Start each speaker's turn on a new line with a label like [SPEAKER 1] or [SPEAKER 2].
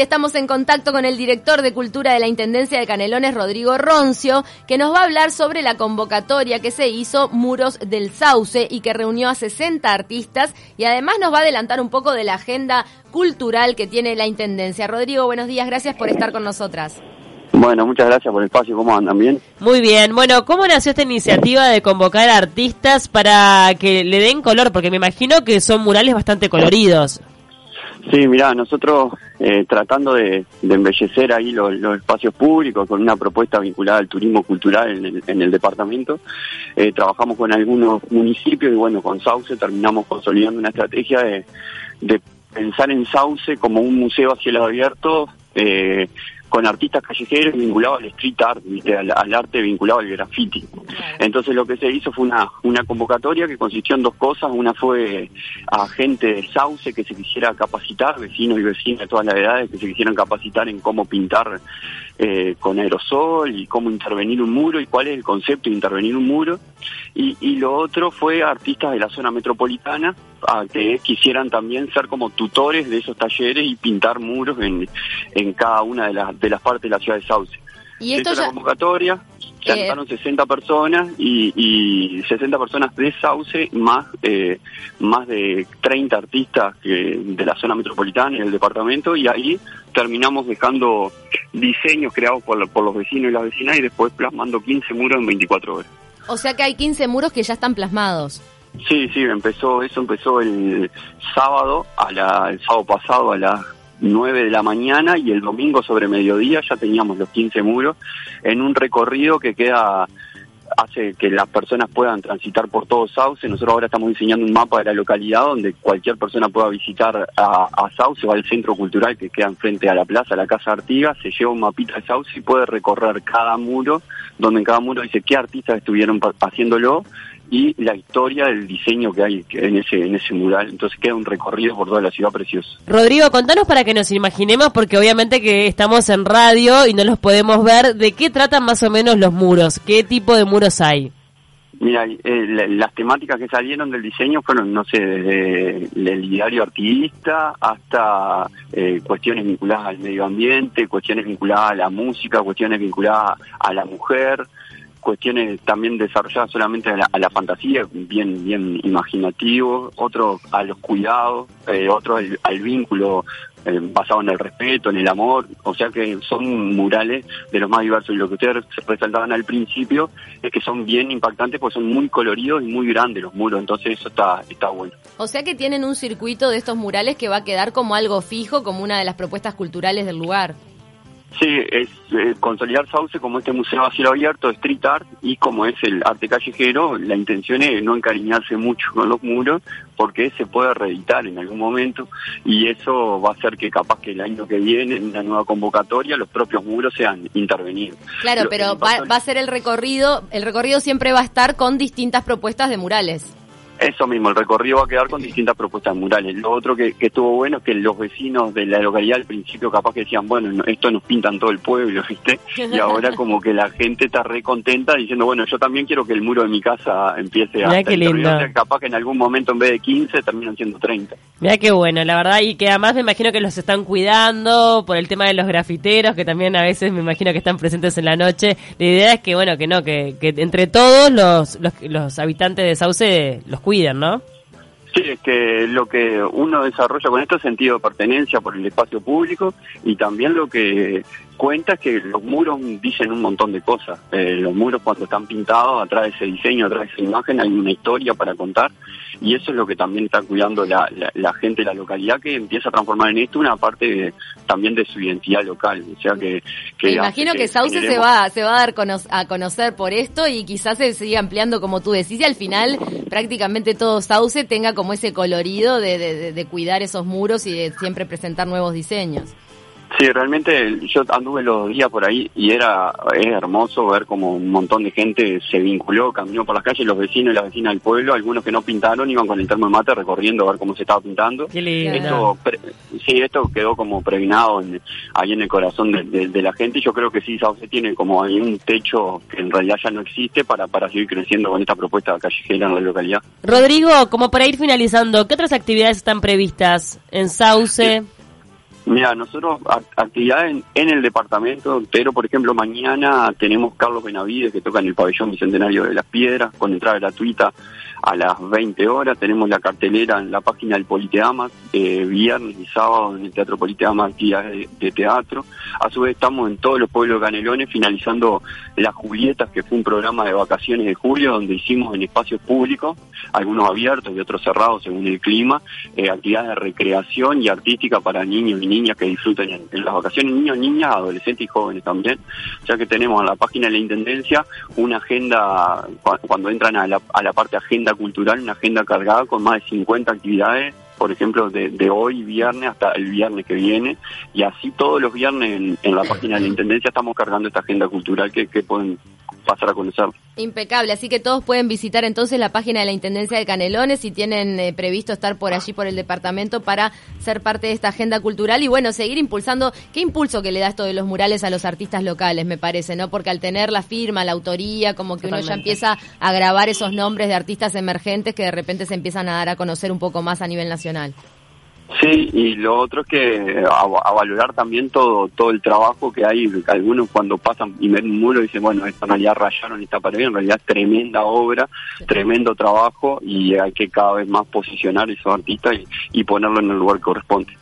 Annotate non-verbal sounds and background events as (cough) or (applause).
[SPEAKER 1] Estamos en contacto con el director de Cultura de la Intendencia de Canelones, Rodrigo Roncio, que nos va a hablar sobre la convocatoria que se hizo Muros del Sauce y que reunió a 60 artistas y además nos va a adelantar un poco de la agenda cultural que tiene la Intendencia. Rodrigo, buenos días, gracias por estar con nosotras.
[SPEAKER 2] Bueno, muchas gracias por el espacio. ¿Cómo andan? ¿Bien?
[SPEAKER 3] Muy bien. Bueno, ¿cómo nació esta iniciativa de convocar artistas para que le den color? Porque me imagino que son murales bastante coloridos.
[SPEAKER 2] Sí, mira, nosotros eh, tratando de, embellecer ahí los, espacios públicos con una propuesta vinculada al turismo cultural en el, departamento, eh, trabajamos con algunos municipios y bueno, con Sauce terminamos consolidando una estrategia de, de pensar en Sauce como un museo a cielo abierto eh, con artistas callejeros vinculados al street art, Al, arte vinculado al graffiti. Entonces lo que se hizo fue una, una convocatoria que consistió en dos cosas. Una fue a gente de Sauce que se quisiera capacitar, vecinos y vecinas de todas las edades que se quisieran capacitar en cómo pintar eh, con aerosol y cómo intervenir un muro y cuál es el concepto de intervenir un muro. Y, y lo otro fue artistas de la zona metropolitana a que quisieran también ser como tutores de esos talleres y pintar muros en, en cada una de las, de las partes de la ciudad de Sauce.
[SPEAKER 1] Y esto ya...
[SPEAKER 2] la convocatoria, se eh... 60 personas y, y 60 personas de Sauce más eh, más de 30 artistas de la zona metropolitana y el departamento y ahí terminamos dejando diseños creados por, por los vecinos y las vecinas y después plasmando 15 muros en 24 horas.
[SPEAKER 1] O sea que hay 15 muros que ya están plasmados.
[SPEAKER 2] Sí, sí, empezó, eso empezó el sábado, a la, el sábado pasado a las 9 de la mañana y el domingo sobre mediodía ya teníamos los 15 muros en un recorrido que queda hace que las personas puedan transitar por todo Sauce. Nosotros ahora estamos diseñando un mapa de la localidad donde cualquier persona pueda visitar a, a Sauce o al centro cultural que queda enfrente a la plaza, la Casa Artigas, se lleva un mapita de Sauce y puede recorrer cada muro, donde en cada muro dice qué artistas estuvieron haciéndolo y la historia del diseño que hay en ese en ese mural. Entonces queda un recorrido por toda la ciudad precioso.
[SPEAKER 3] Rodrigo, contanos para que nos imaginemos, porque obviamente que estamos en radio y no los podemos ver, ¿de qué tratan más o menos los muros? ¿Qué tipo de muros hay?
[SPEAKER 2] Mira, eh, las temáticas que salieron del diseño fueron, no sé, desde el diario artista hasta eh, cuestiones vinculadas al medio ambiente, cuestiones vinculadas a la música, cuestiones vinculadas a la mujer, cuestiones también desarrolladas solamente a la, fantasía, bien bien imaginativo, otro a los cuidados, eh, otro al, vínculo eh, basado en el respeto, en el amor, o sea que son murales de los más diversos y lo que ustedes resaltaban al principio es que son bien impactantes porque son muy coloridos y muy grandes los muros, entonces eso está, está bueno.
[SPEAKER 1] O sea que tienen un circuito de estos murales que va a quedar como algo fijo, como una de las propuestas culturales del lugar.
[SPEAKER 2] Sí, es eh, consolidar Sauce como este museo a cielo abierto, street art, y como es el arte callejero, la intención es no encariñarse mucho con los muros, porque se puede reeditar en algún momento, y eso va a hacer que capaz que el año que viene, en una nueva convocatoria, los propios muros sean intervenidos.
[SPEAKER 1] Claro, pero va, va a ser el recorrido, el recorrido siempre va a estar con distintas propuestas de murales.
[SPEAKER 2] Eso mismo, el recorrido va a quedar con distintas propuestas murales. Lo otro que, estuvo bueno es que los vecinos de la localidad al principio capaz que decían, bueno, esto nos pintan todo el pueblo, (laughs) ¿viste? Y ahora como que la gente está re contenta diciendo, bueno, yo también quiero que el muro de mi casa empiece a...
[SPEAKER 3] qué lindo.
[SPEAKER 2] capaz que en algún momento en vez de 15 terminan siendo 30.
[SPEAKER 3] Mira qué bueno, la verdad, y que además me imagino que los están cuidando por el tema de los grafiteros, que también a veces me imagino que están presentes en la noche. La idea es que, bueno, que no, que, que entre todos los, los, los habitantes de Sauce los cuiden, ¿no?
[SPEAKER 2] Sí, es que lo que uno desarrolla con esto es sentido de pertenencia por el espacio público y también lo que cuenta que los muros dicen un montón de cosas. Eh, los muros cuando están pintados, atrás de ese diseño, atrás de esa imagen, hay una historia para contar y eso es lo que también está cuidando la, la, gente de la localidad que empieza a transformar en esto una parte también de su identidad local. O sea que...
[SPEAKER 1] Me imagino que, Sauce se va, se va a dar a conocer por esto y quizás se siga ampliando como tú decís y al final prácticamente todo Sauce tenga como ese colorido de, de cuidar esos muros y de siempre presentar nuevos diseños.
[SPEAKER 2] Sí, realmente yo anduve los días por ahí y era es hermoso ver como un montón de gente se vinculó, caminó por las calles, los vecinos y las vecinas del pueblo, algunos que no pintaron iban con el termo de mate recorriendo a ver cómo se estaba pintando. Esto, sí, esto quedó como pregnado ahí en el corazón de, la gente y yo creo que sí, Sauce tiene como ahí un techo que en realidad ya no existe para, para seguir creciendo con esta propuesta callejera en la localidad.
[SPEAKER 3] Rodrigo, como para ir finalizando, ¿qué otras actividades están previstas en Sauce?
[SPEAKER 2] Mira, nosotros actividades en, el departamento, pero por ejemplo mañana tenemos Carlos Benavides que toca en el pabellón Bicentenario de las Piedras con entrada gratuita a las 20 horas. Tenemos la cartelera en la página del Politeama, eh, viernes y sábado en el Teatro Politeama, actividades de, teatro. A su vez estamos en todos los pueblos Canelones finalizando Las Julietas, que fue un programa de vacaciones de julio donde hicimos en espacios públicos, algunos abiertos y otros cerrados según el clima, eh, actividades de recreación y artística para niños y niñas que disfruten en, las vacaciones, niños, niñas, adolescentes y jóvenes también, ya que tenemos en la página de la Intendencia una agenda, cuando entran a la, a la parte agenda cultural, una agenda cargada con más de 50 actividades, por ejemplo, de, hoy viernes hasta el viernes que viene, y así todos los viernes en, la página de la Intendencia estamos cargando esta agenda cultural que, que pueden pasar a conocer.
[SPEAKER 1] Impecable, así que todos pueden visitar entonces la página de la Intendencia de Canelones si tienen eh, previsto estar por allí por el departamento para ser parte de esta agenda cultural y bueno, seguir impulsando, qué impulso que le da esto de los murales a los artistas locales, me parece, ¿no? Porque al tener la firma, la autoría, como que uno ya empieza a grabar esos nombres de artistas emergentes que de repente se empiezan a dar a conocer un poco más a nivel nacional.
[SPEAKER 2] Sí, y lo otro es que a, valorar también todo todo el trabajo que hay. Algunos cuando pasan y ven un muro dicen, bueno, esta realidad rayaron esta pared, en realidad tremenda obra, tremendo trabajo y hay que cada vez más posicionar esos artistas y, y ponerlo en el lugar que corresponde.